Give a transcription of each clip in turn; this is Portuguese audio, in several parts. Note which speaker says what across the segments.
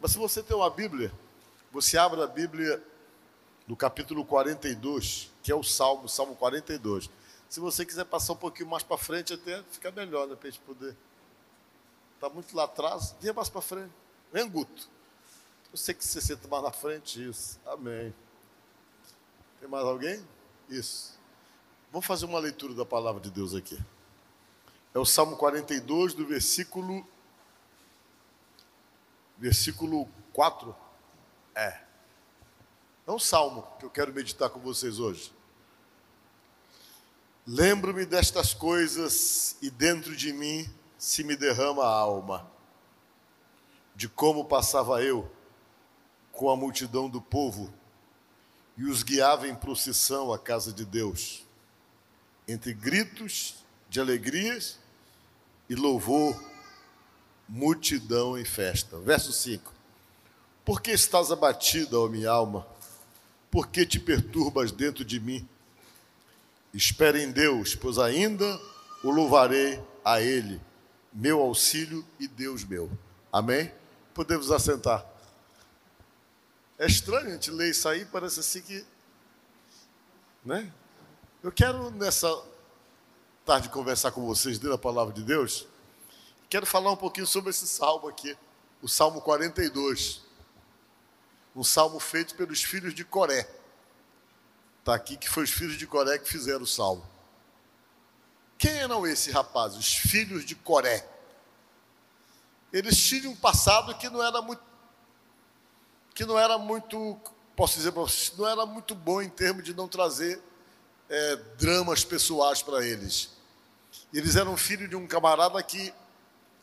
Speaker 1: Mas se você tem uma Bíblia, você abre a Bíblia no capítulo 42, que é o Salmo, Salmo 42. Se você quiser passar um pouquinho mais para frente, até fica melhor, né, para a gente poder. Está muito lá atrás, vinha mais para frente. Vem, Guto. Eu sei que você senta mais na frente, isso. Amém. Tem mais alguém? Isso. Vamos fazer uma leitura da palavra de Deus aqui. É o Salmo 42, do versículo. Versículo 4. É. É um salmo que eu quero meditar com vocês hoje. Lembro-me destas coisas e dentro de mim se me derrama a alma, de como passava eu com a multidão do povo e os guiava em procissão à casa de Deus, entre gritos de alegrias e louvor, multidão em festa. Verso 5: Por que estás abatida, ó minha alma? Por que te perturbas dentro de mim? Espere em Deus, pois ainda o louvarei a Ele, meu auxílio e Deus meu. Amém? Podemos assentar. É estranho a gente ler isso aí, parece assim que. Né? Eu quero nessa tarde conversar com vocês dentro da palavra de Deus. Quero falar um pouquinho sobre esse salmo aqui, o Salmo 42. Um salmo feito pelos filhos de Coré. Está aqui que foi os filhos de Coré que fizeram o salmo. Quem eram esses rapazes, os filhos de Coré? Eles tinham um passado que não era muito, que não era muito, posso dizer para vocês, não era muito bom em termos de não trazer é, dramas pessoais para eles. Eles eram filhos de um camarada que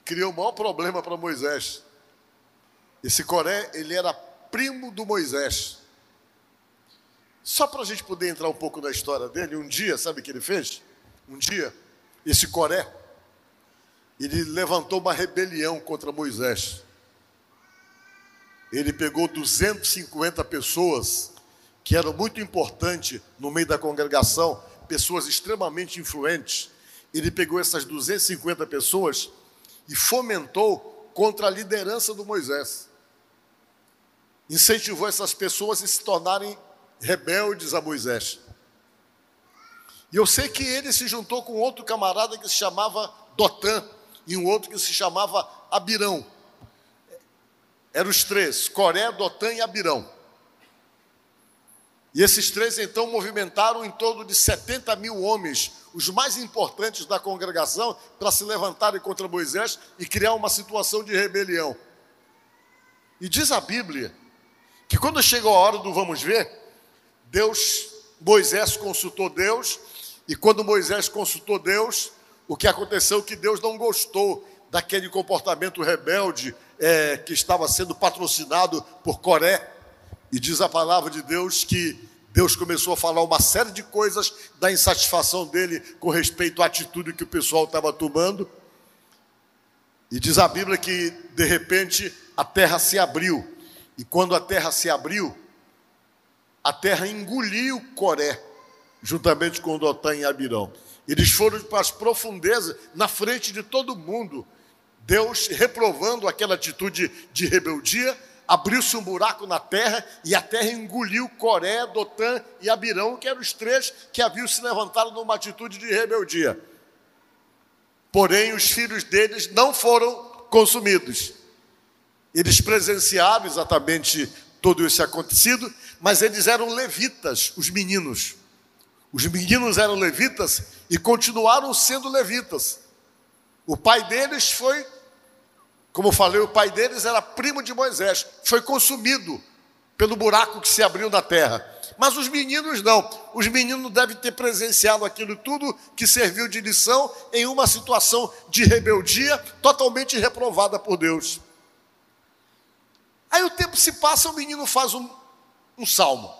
Speaker 1: criou o maior problema para Moisés. Esse Coré, ele era primo do Moisés. Só para a gente poder entrar um pouco na história dele, um dia, sabe o que ele fez? Um dia, esse Coré, ele levantou uma rebelião contra Moisés. Ele pegou 250 pessoas que eram muito importantes no meio da congregação, pessoas extremamente influentes. Ele pegou essas 250 pessoas e fomentou contra a liderança do Moisés. Incentivou essas pessoas a se tornarem rebeldes a Moisés. E eu sei que ele se juntou com outro camarada que se chamava Dotã e um outro que se chamava Abirão. Eram os três, Coré, Dotã e Abirão. E esses três então movimentaram em torno de 70 mil homens, os mais importantes da congregação, para se levantarem contra Moisés e criar uma situação de rebelião. E diz a Bíblia que quando chegou a hora do vamos ver, Deus, Moisés consultou Deus, e quando Moisés consultou Deus, o que aconteceu é que Deus não gostou daquele comportamento rebelde é, que estava sendo patrocinado por Coré. E diz a palavra de Deus que Deus começou a falar uma série de coisas da insatisfação dele com respeito à atitude que o pessoal estava tomando. E diz a Bíblia que, de repente, a terra se abriu. E quando a terra se abriu, a terra engoliu Coré, juntamente com Dotã e Abirão. Eles foram para as profundezas, na frente de todo mundo. Deus reprovando aquela atitude de rebeldia, abriu-se um buraco na terra e a terra engoliu Coré, Dotã e Abirão, que eram os três que haviam se levantado numa atitude de rebeldia. Porém, os filhos deles não foram consumidos. Eles presenciaram exatamente todo esse acontecido, mas eles eram levitas, os meninos. Os meninos eram levitas e continuaram sendo levitas. O pai deles foi como falei, o pai deles era primo de Moisés, foi consumido pelo buraco que se abriu na terra. Mas os meninos não. Os meninos devem ter presenciado aquilo tudo que serviu de lição em uma situação de rebeldia totalmente reprovada por Deus. Aí o tempo se passa, o menino faz um, um salmo.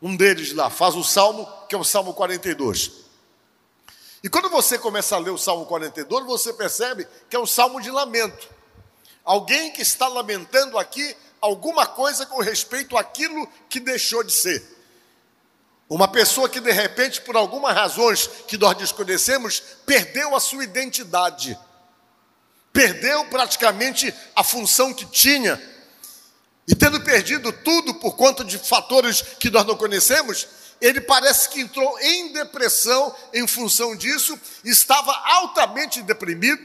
Speaker 1: Um deles lá faz o salmo, que é o Salmo 42. E quando você começa a ler o Salmo 42, você percebe que é um salmo de lamento. Alguém que está lamentando aqui alguma coisa com respeito àquilo que deixou de ser. Uma pessoa que de repente, por algumas razões que nós desconhecemos, perdeu a sua identidade, perdeu praticamente a função que tinha, e tendo perdido tudo por conta de fatores que nós não conhecemos, ele parece que entrou em depressão em função disso, estava altamente deprimido,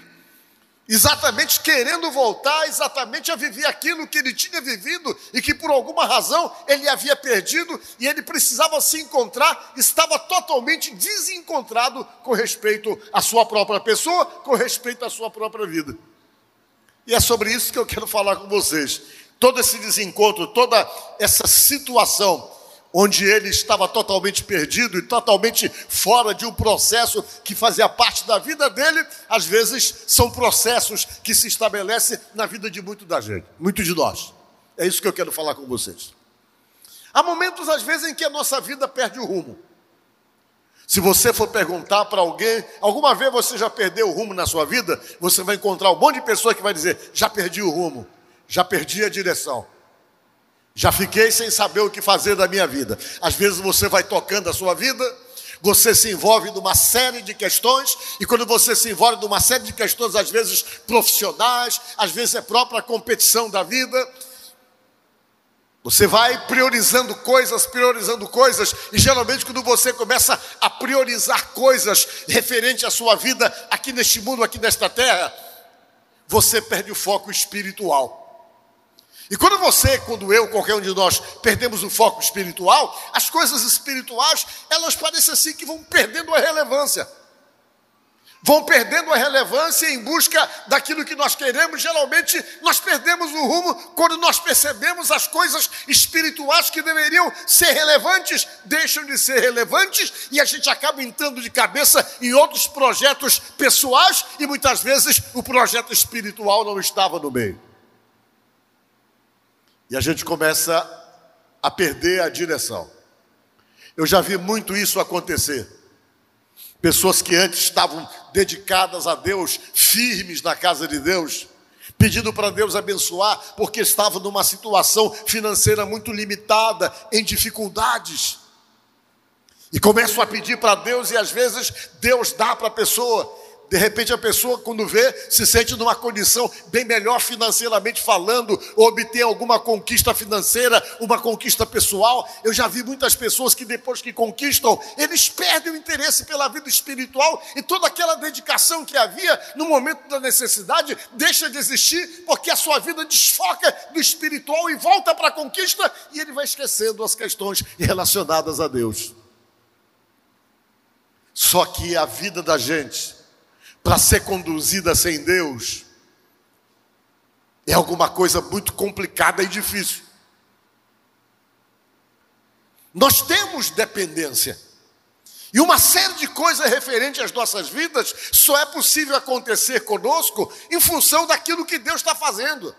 Speaker 1: exatamente querendo voltar exatamente a viver aquilo que ele tinha vivido e que por alguma razão ele havia perdido e ele precisava se encontrar, estava totalmente desencontrado com respeito à sua própria pessoa, com respeito à sua própria vida. E é sobre isso que eu quero falar com vocês. Todo esse desencontro, toda essa situação onde ele estava totalmente perdido e totalmente fora de um processo que fazia parte da vida dele, às vezes são processos que se estabelecem na vida de muito da gente, muito de nós. É isso que eu quero falar com vocês. Há momentos, às vezes, em que a nossa vida perde o rumo. Se você for perguntar para alguém, alguma vez você já perdeu o rumo na sua vida, você vai encontrar um monte de pessoas que vai dizer: já perdi o rumo, já perdi a direção. Já fiquei sem saber o que fazer da minha vida. Às vezes você vai tocando a sua vida, você se envolve numa série de questões, e quando você se envolve numa série de questões, às vezes profissionais, às vezes é própria competição da vida, você vai priorizando coisas, priorizando coisas, e geralmente quando você começa a priorizar coisas referente à sua vida aqui neste mundo, aqui nesta terra, você perde o foco espiritual. E quando você, quando eu, qualquer um de nós, perdemos o foco espiritual, as coisas espirituais, elas parecem assim que vão perdendo a relevância. Vão perdendo a relevância em busca daquilo que nós queremos. Geralmente, nós perdemos o rumo quando nós percebemos as coisas espirituais que deveriam ser relevantes, deixam de ser relevantes e a gente acaba entrando de cabeça em outros projetos pessoais e muitas vezes o projeto espiritual não estava no meio. E a gente começa a perder a direção. Eu já vi muito isso acontecer. Pessoas que antes estavam dedicadas a Deus, firmes na casa de Deus, pedindo para Deus abençoar, porque estavam numa situação financeira muito limitada, em dificuldades. E começam a pedir para Deus, e às vezes Deus dá para a pessoa, de repente a pessoa, quando vê, se sente numa condição bem melhor financeiramente falando, ou obter alguma conquista financeira, uma conquista pessoal. Eu já vi muitas pessoas que depois que conquistam, eles perdem o interesse pela vida espiritual e toda aquela dedicação que havia no momento da necessidade deixa de existir, porque a sua vida desfoca do espiritual e volta para a conquista e ele vai esquecendo as questões relacionadas a Deus. Só que a vida da gente para ser conduzida sem Deus é alguma coisa muito complicada e difícil. Nós temos dependência. E uma série de coisas referentes às nossas vidas só é possível acontecer conosco em função daquilo que Deus está fazendo.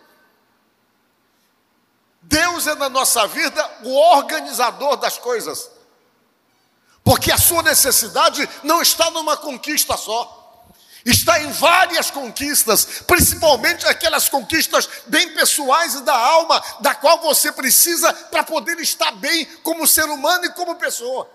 Speaker 1: Deus é na nossa vida o organizador das coisas. Porque a sua necessidade não está numa conquista só está em várias conquistas, principalmente aquelas conquistas bem pessoais e da alma, da qual você precisa para poder estar bem como ser humano e como pessoa.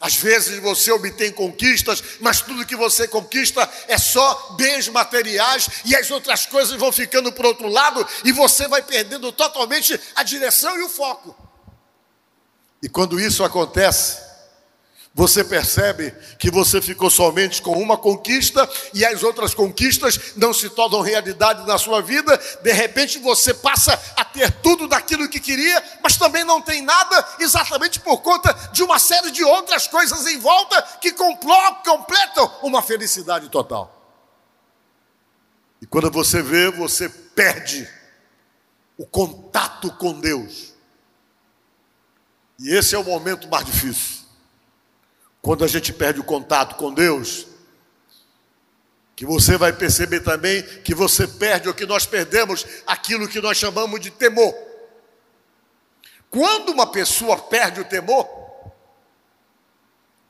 Speaker 1: Às vezes você obtém conquistas, mas tudo que você conquista é só bens materiais e as outras coisas vão ficando para outro lado e você vai perdendo totalmente a direção e o foco. E quando isso acontece, você percebe que você ficou somente com uma conquista e as outras conquistas não se tornam realidade na sua vida. De repente você passa a ter tudo daquilo que queria, mas também não tem nada, exatamente por conta de uma série de outras coisas em volta que completam uma felicidade total. E quando você vê, você perde o contato com Deus. E esse é o momento mais difícil. Quando a gente perde o contato com Deus, que você vai perceber também que você perde ou que nós perdemos aquilo que nós chamamos de temor. Quando uma pessoa perde o temor,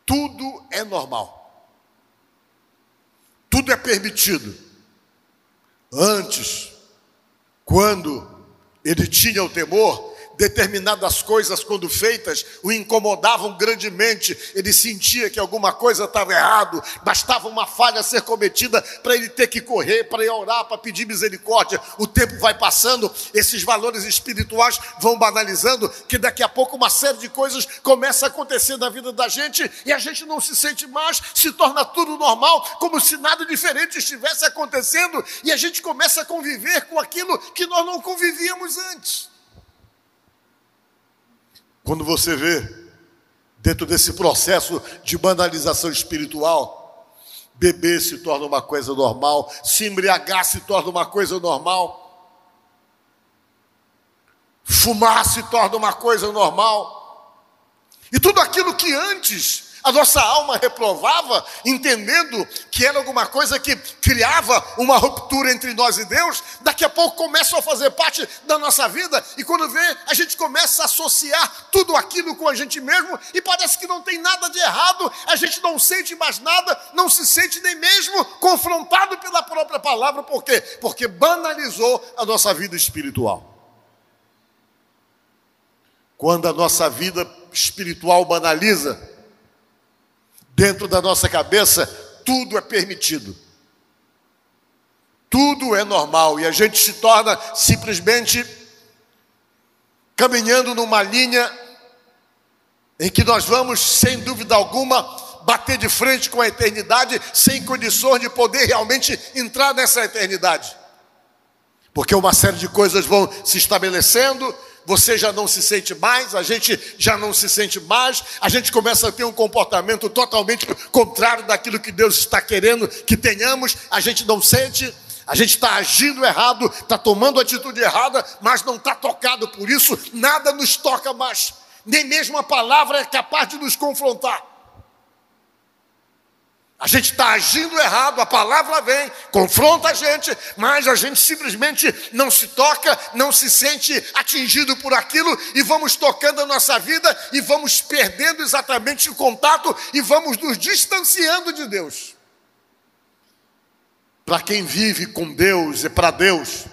Speaker 1: tudo é normal. Tudo é permitido. Antes, quando ele tinha o temor, determinadas coisas, quando feitas, o incomodavam grandemente. Ele sentia que alguma coisa estava errado, bastava uma falha ser cometida para ele ter que correr, para ir orar, para pedir misericórdia. O tempo vai passando, esses valores espirituais vão banalizando, que daqui a pouco uma série de coisas começa a acontecer na vida da gente e a gente não se sente mais, se torna tudo normal, como se nada diferente estivesse acontecendo e a gente começa a conviver com aquilo que nós não convivíamos antes. Quando você vê, dentro desse processo de banalização espiritual, beber se torna uma coisa normal, se embriagar se torna uma coisa normal, fumar se torna uma coisa normal, e tudo aquilo que antes a nossa alma reprovava, entendendo que era alguma coisa que criava uma ruptura entre nós e Deus. Daqui a pouco começa a fazer parte da nossa vida, e quando vê, a gente começa a associar tudo aquilo com a gente mesmo, e parece que não tem nada de errado, a gente não sente mais nada, não se sente nem mesmo confrontado pela própria palavra, por quê? Porque banalizou a nossa vida espiritual. Quando a nossa vida espiritual banaliza, Dentro da nossa cabeça, tudo é permitido. Tudo é normal e a gente se torna simplesmente caminhando numa linha em que nós vamos, sem dúvida alguma, bater de frente com a eternidade, sem condições de poder realmente entrar nessa eternidade. Porque uma série de coisas vão se estabelecendo, você já não se sente mais, a gente já não se sente mais, a gente começa a ter um comportamento totalmente contrário daquilo que Deus está querendo que tenhamos, a gente não sente, a gente está agindo errado, está tomando atitude errada, mas não está tocado por isso, nada nos toca mais, nem mesmo a palavra é capaz de nos confrontar. A gente está agindo errado, a palavra vem, confronta a gente, mas a gente simplesmente não se toca, não se sente atingido por aquilo e vamos tocando a nossa vida e vamos perdendo exatamente o contato e vamos nos distanciando de Deus. Para quem vive com Deus e para Deus,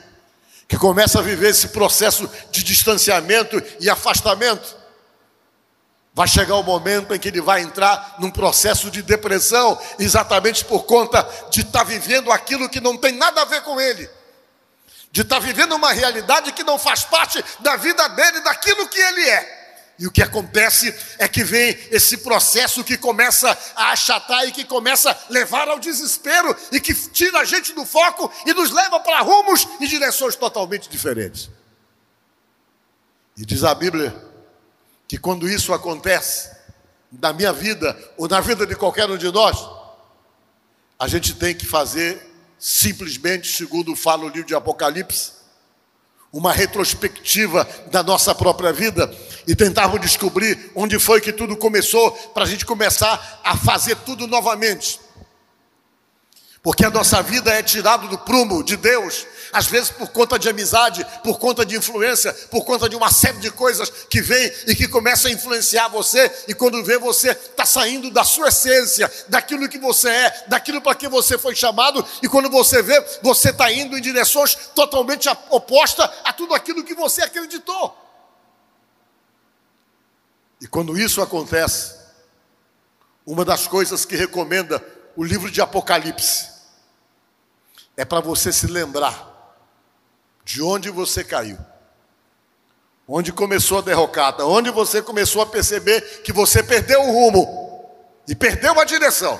Speaker 1: que começa a viver esse processo de distanciamento e afastamento, Vai chegar o momento em que ele vai entrar num processo de depressão, exatamente por conta de estar tá vivendo aquilo que não tem nada a ver com ele, de estar tá vivendo uma realidade que não faz parte da vida dele, daquilo que ele é. E o que acontece é que vem esse processo que começa a achatar e que começa a levar ao desespero e que tira a gente do foco e nos leva para rumos e direções totalmente diferentes. E diz a Bíblia que quando isso acontece, na minha vida ou na vida de qualquer um de nós, a gente tem que fazer simplesmente, segundo fala o livro de Apocalipse, uma retrospectiva da nossa própria vida e tentarmos descobrir onde foi que tudo começou, para a gente começar a fazer tudo novamente. Porque a nossa vida é tirada do prumo de Deus, às vezes por conta de amizade, por conta de influência, por conta de uma série de coisas que vem e que começam a influenciar você, e quando vê você está saindo da sua essência, daquilo que você é, daquilo para que você foi chamado, e quando você vê, você está indo em direções totalmente opostas a tudo aquilo que você acreditou. E quando isso acontece, uma das coisas que recomenda o livro de Apocalipse é para você se lembrar de onde você caiu, onde começou a derrocada, onde você começou a perceber que você perdeu o rumo e perdeu a direção.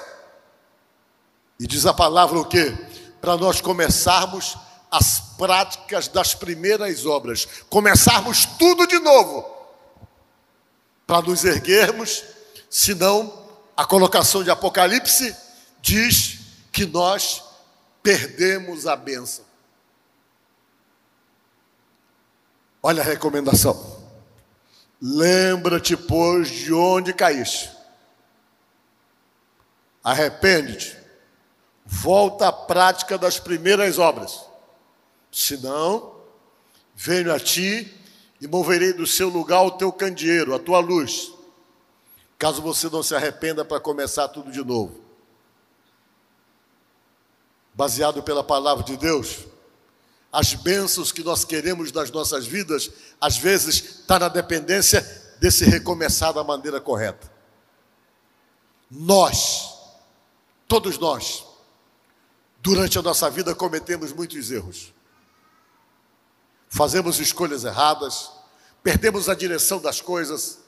Speaker 1: E diz a palavra o quê? Para nós começarmos as práticas das primeiras obras, começarmos tudo de novo, para nos erguermos, senão a colocação de Apocalipse diz que nós perdemos a bênção. Olha a recomendação. Lembra-te, pois, de onde caíste. Arrepende-te. Volta à prática das primeiras obras. Senão, venho a ti e moverei do seu lugar o teu candeeiro, a tua luz. Caso você não se arrependa para começar tudo de novo baseado pela palavra de Deus, as bênçãos que nós queremos das nossas vidas, às vezes está na dependência desse recomeçar da maneira correta. Nós, todos nós, durante a nossa vida cometemos muitos erros. Fazemos escolhas erradas, perdemos a direção das coisas,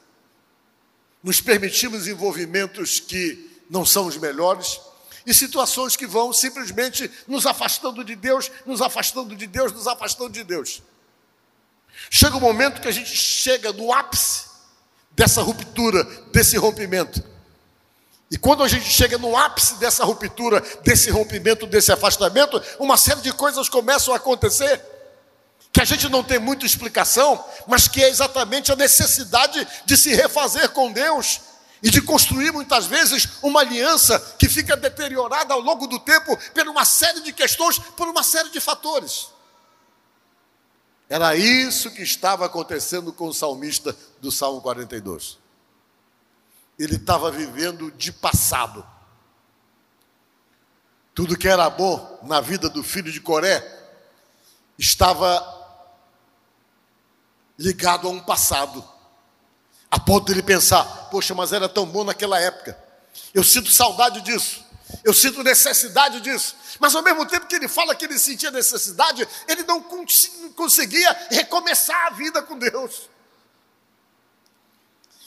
Speaker 1: nos permitimos envolvimentos que não são os melhores e situações que vão simplesmente nos afastando de Deus, nos afastando de Deus, nos afastando de Deus. Chega o um momento que a gente chega no ápice dessa ruptura, desse rompimento. E quando a gente chega no ápice dessa ruptura, desse rompimento, desse afastamento, uma série de coisas começam a acontecer que a gente não tem muita explicação, mas que é exatamente a necessidade de se refazer com Deus, e de construir muitas vezes uma aliança que fica deteriorada ao longo do tempo por uma série de questões, por uma série de fatores. Era isso que estava acontecendo com o salmista do Salmo 42. Ele estava vivendo de passado. Tudo que era bom na vida do filho de Coré estava ligado a um passado. A ponto de ele pensar: poxa, mas era tão bom naquela época. Eu sinto saudade disso. Eu sinto necessidade disso. Mas ao mesmo tempo que ele fala que ele sentia necessidade, ele não conseguia recomeçar a vida com Deus.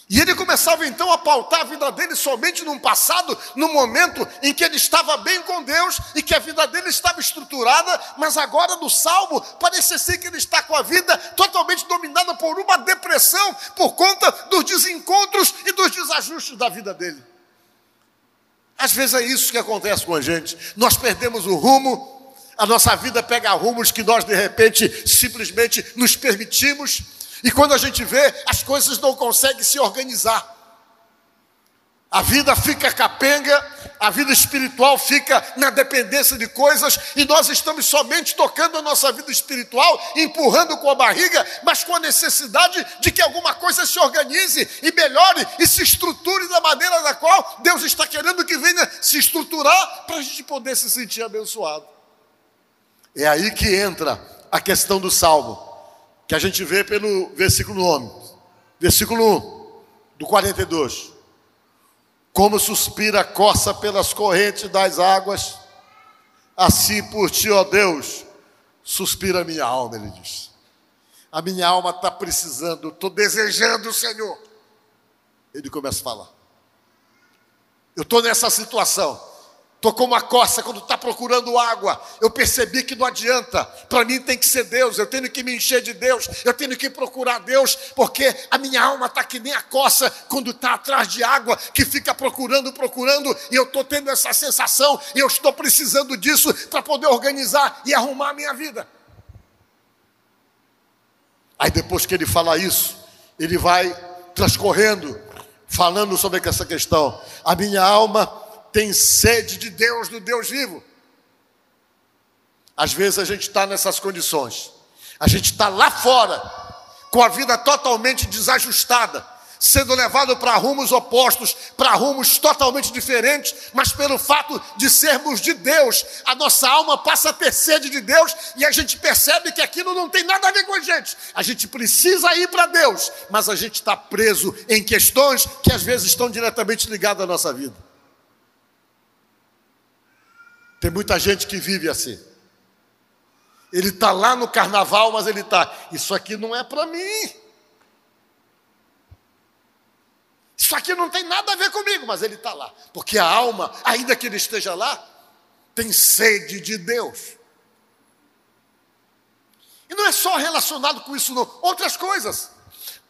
Speaker 1: E ele começava então a pautar a vida dele somente num passado, num momento em que ele estava bem com Deus e que a vida dele estava estruturada, mas agora no salmo parece ser que ele está com a vida totalmente dominada por uma depressão por conta dos desencontros e dos desajustes da vida dele. Às vezes é isso que acontece com a gente. Nós perdemos o rumo, a nossa vida pega rumos que nós de repente simplesmente nos permitimos e quando a gente vê, as coisas não conseguem se organizar. A vida fica capenga, a vida espiritual fica na dependência de coisas, e nós estamos somente tocando a nossa vida espiritual, empurrando com a barriga, mas com a necessidade de que alguma coisa se organize e melhore e se estruture da maneira da qual Deus está querendo que venha se estruturar para a gente poder se sentir abençoado. É aí que entra a questão do salmo que a gente vê pelo versículo 1, versículo 1 do 42. Como suspira a coça pelas correntes das águas, assim por ti, ó Deus, suspira a minha alma, ele diz. A minha alma está precisando, estou desejando o Senhor. Ele começa a falar. Eu estou nessa situação. Estou como a coça quando está procurando água. Eu percebi que não adianta. Para mim tem que ser Deus. Eu tenho que me encher de Deus. Eu tenho que procurar Deus, porque a minha alma está que nem a coça quando está atrás de água, que fica procurando, procurando. E eu estou tendo essa sensação. E eu estou precisando disso para poder organizar e arrumar a minha vida. Aí depois que ele fala isso, ele vai transcorrendo, falando sobre essa questão. A minha alma tem sede de Deus, do Deus vivo. Às vezes a gente está nessas condições, a gente está lá fora, com a vida totalmente desajustada, sendo levado para rumos opostos, para rumos totalmente diferentes, mas pelo fato de sermos de Deus, a nossa alma passa a ter sede de Deus e a gente percebe que aquilo não tem nada a ver com a gente. A gente precisa ir para Deus, mas a gente está preso em questões que às vezes estão diretamente ligadas à nossa vida. Tem muita gente que vive assim. Ele está lá no carnaval, mas ele está. Isso aqui não é para mim. Isso aqui não tem nada a ver comigo, mas ele está lá. Porque a alma, ainda que ele esteja lá, tem sede de Deus. E não é só relacionado com isso, não. Outras coisas.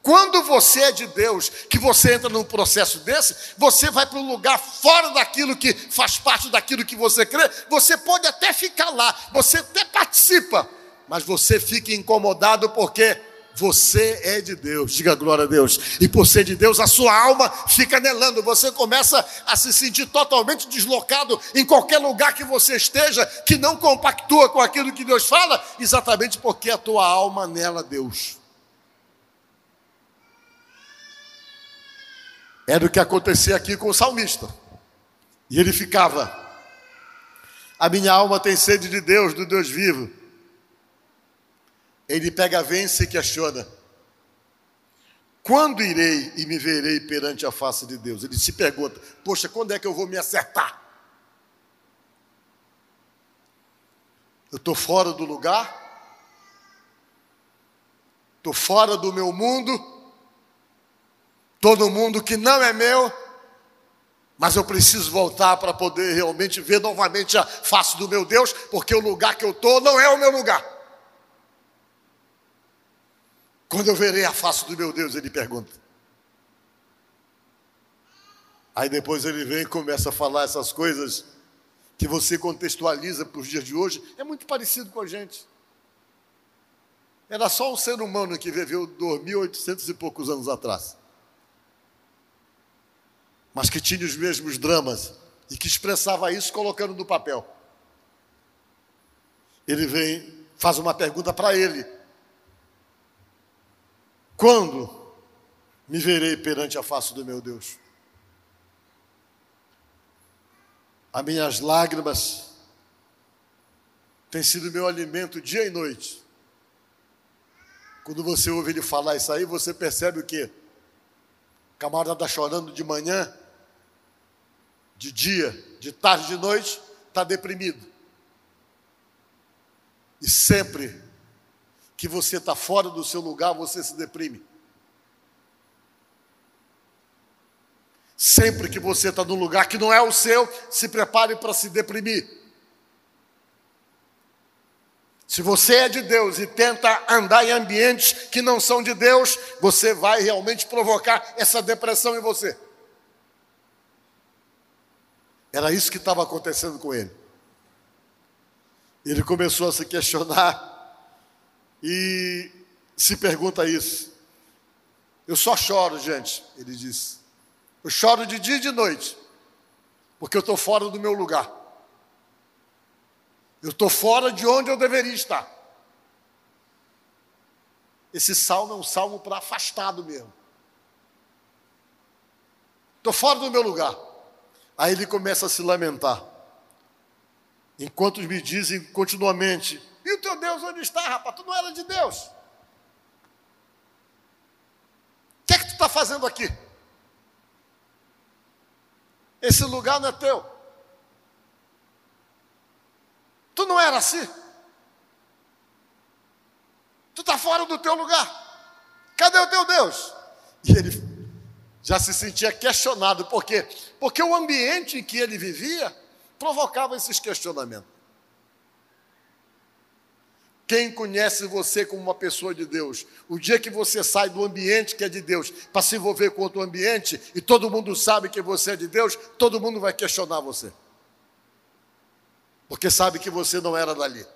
Speaker 1: Quando você é de Deus, que você entra num processo desse, você vai para um lugar fora daquilo que faz parte daquilo que você crê. Você pode até ficar lá, você até participa, mas você fica incomodado porque você é de Deus, diga glória a Deus. E por ser de Deus, a sua alma fica anelando. Você começa a se sentir totalmente deslocado em qualquer lugar que você esteja, que não compactua com aquilo que Deus fala, exatamente porque a tua alma anela Deus. Era o que acontecia aqui com o salmista. E ele ficava: A minha alma tem sede de Deus, do Deus vivo. Ele pega, vence e questiona. Quando irei e me verei perante a face de Deus? Ele se pergunta: Poxa, quando é que eu vou me acertar? Eu estou fora do lugar? Estou fora do meu mundo? Todo mundo que não é meu? Mas eu preciso voltar para poder realmente ver novamente a face do meu Deus, porque o lugar que eu estou não é o meu lugar. Quando eu verei a face do meu Deus, ele pergunta. Aí depois ele vem e começa a falar essas coisas que você contextualiza para os dias de hoje, é muito parecido com a gente. Era só um ser humano que viveu 2.800 e poucos anos atrás. Mas que tinha os mesmos dramas e que expressava isso colocando no papel. Ele vem, faz uma pergunta para ele: Quando me verei perante a face do meu Deus? As minhas lágrimas têm sido meu alimento dia e noite. Quando você ouve ele falar isso aí, você percebe o quê? O camarada está chorando de manhã, de dia, de tarde, de noite, está deprimido. E sempre que você está fora do seu lugar, você se deprime. Sempre que você está num lugar que não é o seu, se prepare para se deprimir. Se você é de Deus e tenta andar em ambientes que não são de Deus, você vai realmente provocar essa depressão em você. Era isso que estava acontecendo com ele. Ele começou a se questionar e se pergunta isso. Eu só choro, gente, ele disse. Eu choro de dia e de noite, porque eu estou fora do meu lugar. Eu estou fora de onde eu deveria estar. Esse salmo é um salmo para afastado mesmo. Estou fora do meu lugar. Aí ele começa a se lamentar. Enquanto me dizem continuamente: E o teu Deus onde está, rapaz? Tu não era de Deus. O que é que tu está fazendo aqui? Esse lugar não é teu. Tu não era assim? Tu está fora do teu lugar. Cadê o teu Deus? E ele já se sentia questionado. Por quê? Porque o ambiente em que ele vivia provocava esses questionamentos. Quem conhece você como uma pessoa de Deus? O dia que você sai do ambiente que é de Deus para se envolver com outro ambiente e todo mundo sabe que você é de Deus, todo mundo vai questionar você. Porque sabe que você não era dali.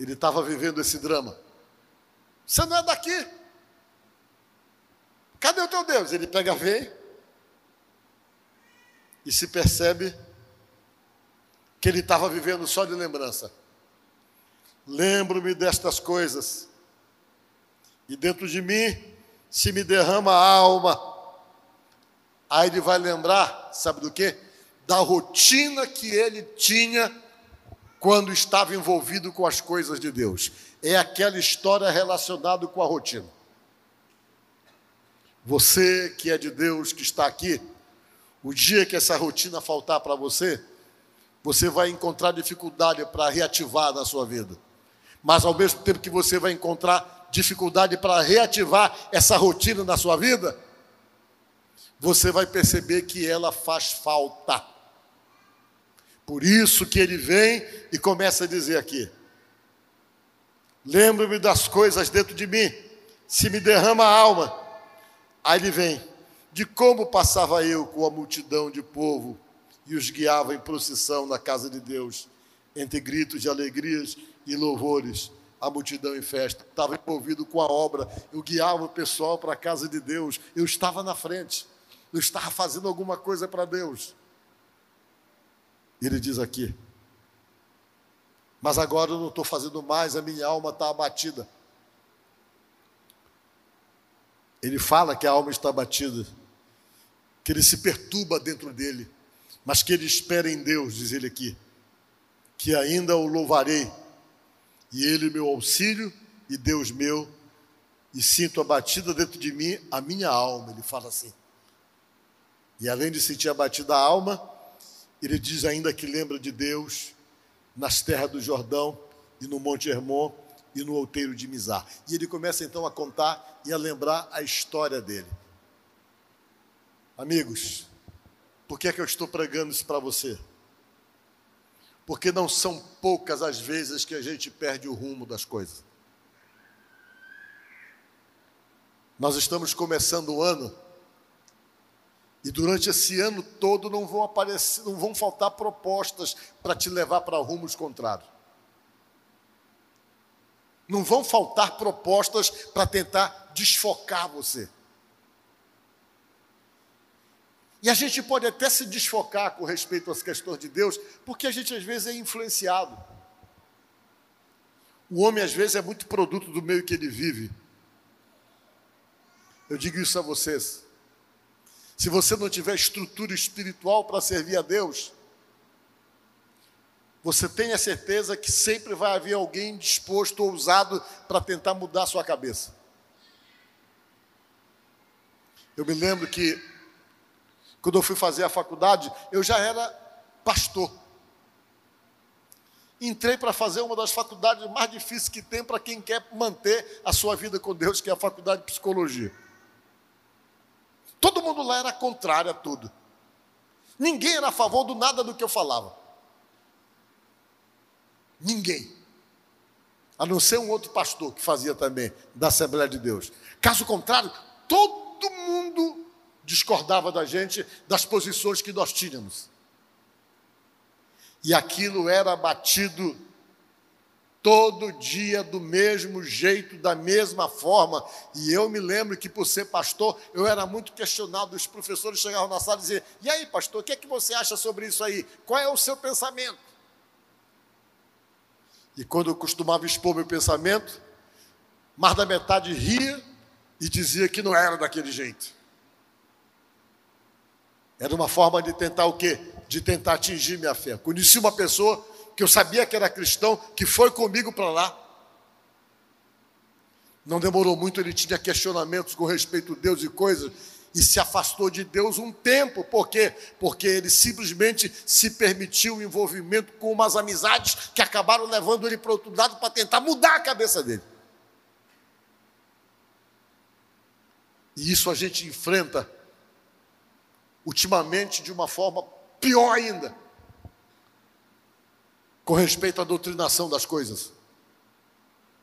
Speaker 1: Ele estava vivendo esse drama. Você não é daqui. Cadê o teu Deus? Ele pega, vem e se percebe que ele estava vivendo só de lembrança. Lembro-me destas coisas, e dentro de mim se me derrama a alma. Aí ele vai lembrar, sabe do que? Da rotina que ele tinha quando estava envolvido com as coisas de Deus. É aquela história relacionada com a rotina. Você que é de Deus, que está aqui, o dia que essa rotina faltar para você, você vai encontrar dificuldade para reativar na sua vida mas ao mesmo tempo que você vai encontrar dificuldade para reativar essa rotina na sua vida, você vai perceber que ela faz falta. Por isso que ele vem e começa a dizer aqui: Lembro-me das coisas dentro de mim, se me derrama a alma. Aí ele vem, de como passava eu com a multidão de povo e os guiava em procissão na casa de Deus, entre gritos de alegrias e louvores, a multidão em festa. Estava envolvido com a obra, eu guiava o pessoal para a casa de Deus, eu estava na frente, eu estava fazendo alguma coisa para Deus. Ele diz aqui, mas agora eu não estou fazendo mais, a minha alma está abatida. Ele fala que a alma está abatida, que ele se perturba dentro dele, mas que ele espera em Deus, diz ele aqui, que ainda o louvarei e Ele meu auxílio e Deus meu, e sinto abatida dentro de mim a minha alma. Ele fala assim. E além de sentir abatida a alma, ele diz ainda que lembra de Deus nas terras do Jordão e no Monte Hermon e no outeiro de Mizar. E ele começa então a contar e a lembrar a história dele. Amigos, por que é que eu estou pregando isso para você? Porque não são poucas as vezes que a gente perde o rumo das coisas. Nós estamos começando o ano e durante esse ano todo não vão aparecer, não vão faltar propostas para te levar para rumos contrários. Não vão faltar propostas para tentar desfocar você. E a gente pode até se desfocar com respeito às questões de Deus, porque a gente às vezes é influenciado. O homem às vezes é muito produto do meio que ele vive. Eu digo isso a vocês. Se você não tiver estrutura espiritual para servir a Deus, você tenha certeza que sempre vai haver alguém disposto, ousado, para tentar mudar sua cabeça. Eu me lembro que, quando eu fui fazer a faculdade, eu já era pastor. Entrei para fazer uma das faculdades mais difíceis que tem para quem quer manter a sua vida com Deus, que é a faculdade de psicologia. Todo mundo lá era contrário a tudo. Ninguém era a favor do nada do que eu falava. Ninguém. A não ser um outro pastor que fazia também da Assembleia de Deus. Caso contrário, todo mundo discordava da gente, das posições que nós tínhamos. E aquilo era batido todo dia do mesmo jeito, da mesma forma. E eu me lembro que, por ser pastor, eu era muito questionado. Os professores chegavam na sala e diziam: E aí, pastor, o que é que você acha sobre isso aí? Qual é o seu pensamento? E quando eu costumava expor meu pensamento, mais da metade ria e dizia que não era daquele jeito. Era uma forma de tentar o quê? De tentar atingir minha fé. Conheci uma pessoa que eu sabia que era cristão, que foi comigo para lá. Não demorou muito, ele tinha questionamentos com respeito a Deus e coisas, e se afastou de Deus um tempo. Por quê? Porque ele simplesmente se permitiu o envolvimento com umas amizades que acabaram levando ele para outro lado para tentar mudar a cabeça dele. E isso a gente enfrenta ultimamente de uma forma pior ainda com respeito à doutrinação das coisas.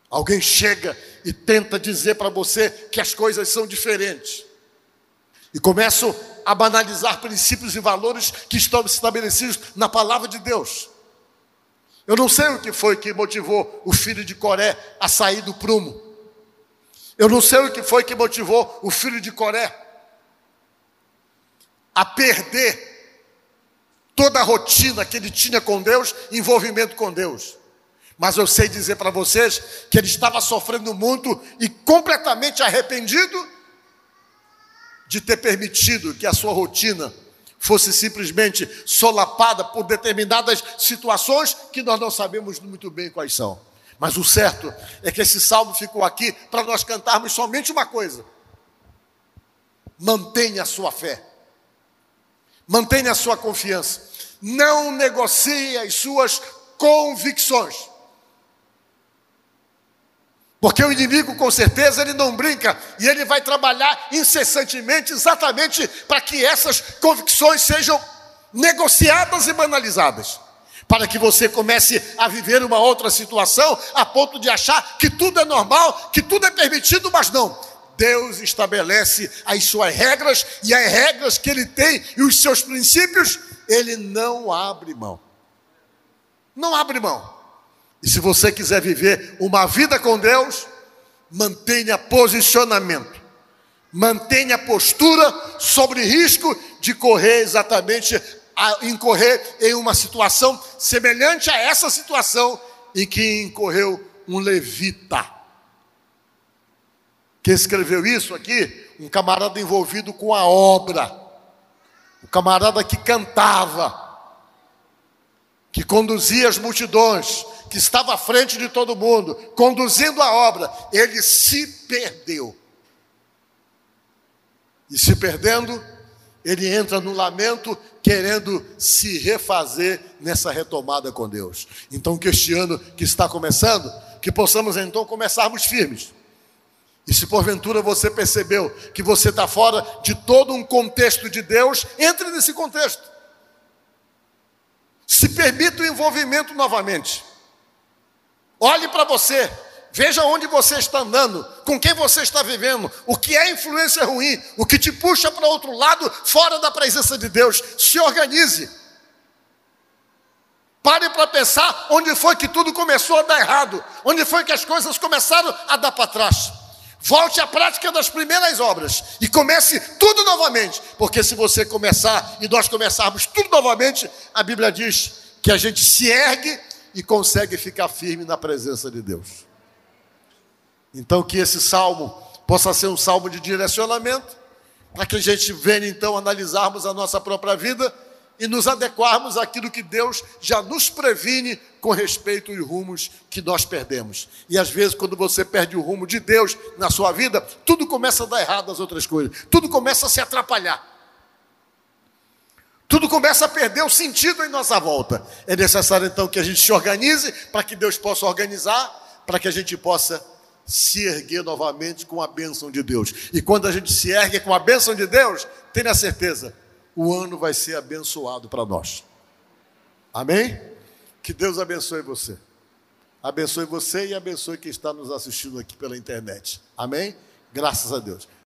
Speaker 1: Alguém chega e tenta dizer para você que as coisas são diferentes. E começam a banalizar princípios e valores que estão estabelecidos na palavra de Deus. Eu não sei o que foi que motivou o filho de Coré a sair do prumo. Eu não sei o que foi que motivou o filho de Coré a perder toda a rotina que ele tinha com Deus, envolvimento com Deus. Mas eu sei dizer para vocês que ele estava sofrendo muito e completamente arrependido de ter permitido que a sua rotina fosse simplesmente solapada por determinadas situações que nós não sabemos muito bem quais são. Mas o certo é que esse salmo ficou aqui para nós cantarmos somente uma coisa: mantenha a sua fé, mantenha a sua confiança não negocie as suas convicções. Porque o inimigo, com certeza, ele não brinca e ele vai trabalhar incessantemente exatamente para que essas convicções sejam negociadas e banalizadas. Para que você comece a viver uma outra situação a ponto de achar que tudo é normal, que tudo é permitido, mas não. Deus estabelece as suas regras e as regras que ele tem e os seus princípios ele não abre mão. Não abre mão. E se você quiser viver uma vida com Deus, mantenha posicionamento. Mantenha postura sobre risco de correr exatamente a incorrer em uma situação semelhante a essa situação em que incorreu um levita. Quem escreveu isso aqui? Um camarada envolvido com a obra o camarada que cantava. Que conduzia as multidões, que estava à frente de todo mundo, conduzindo a obra, ele se perdeu. E se perdendo, ele entra no lamento, querendo se refazer nessa retomada com Deus. Então, que este ano que está começando, que possamos então começarmos firmes. E se porventura você percebeu que você está fora de todo um contexto de Deus, entre nesse contexto. Se permita o envolvimento novamente. Olhe para você, veja onde você está andando, com quem você está vivendo, o que é influência ruim, o que te puxa para outro lado, fora da presença de Deus. Se organize. Pare para pensar onde foi que tudo começou a dar errado, onde foi que as coisas começaram a dar para trás. Volte à prática das primeiras obras e comece tudo novamente, porque se você começar e nós começarmos tudo novamente, a Bíblia diz que a gente se ergue e consegue ficar firme na presença de Deus. Então, que esse salmo possa ser um salmo de direcionamento, para que a gente venha então analisarmos a nossa própria vida e nos adequarmos àquilo que Deus já nos previne com respeito aos rumos que nós perdemos. E às vezes, quando você perde o rumo de Deus na sua vida, tudo começa a dar errado nas outras coisas, tudo começa a se atrapalhar. Tudo começa a perder o sentido em nossa volta. É necessário então que a gente se organize para que Deus possa organizar, para que a gente possa se erguer novamente com a bênção de Deus. E quando a gente se ergue com a bênção de Deus, tenha certeza, o ano vai ser abençoado para nós. Amém? Que Deus abençoe você. Abençoe você e abençoe quem está nos assistindo aqui pela internet. Amém? Graças a Deus.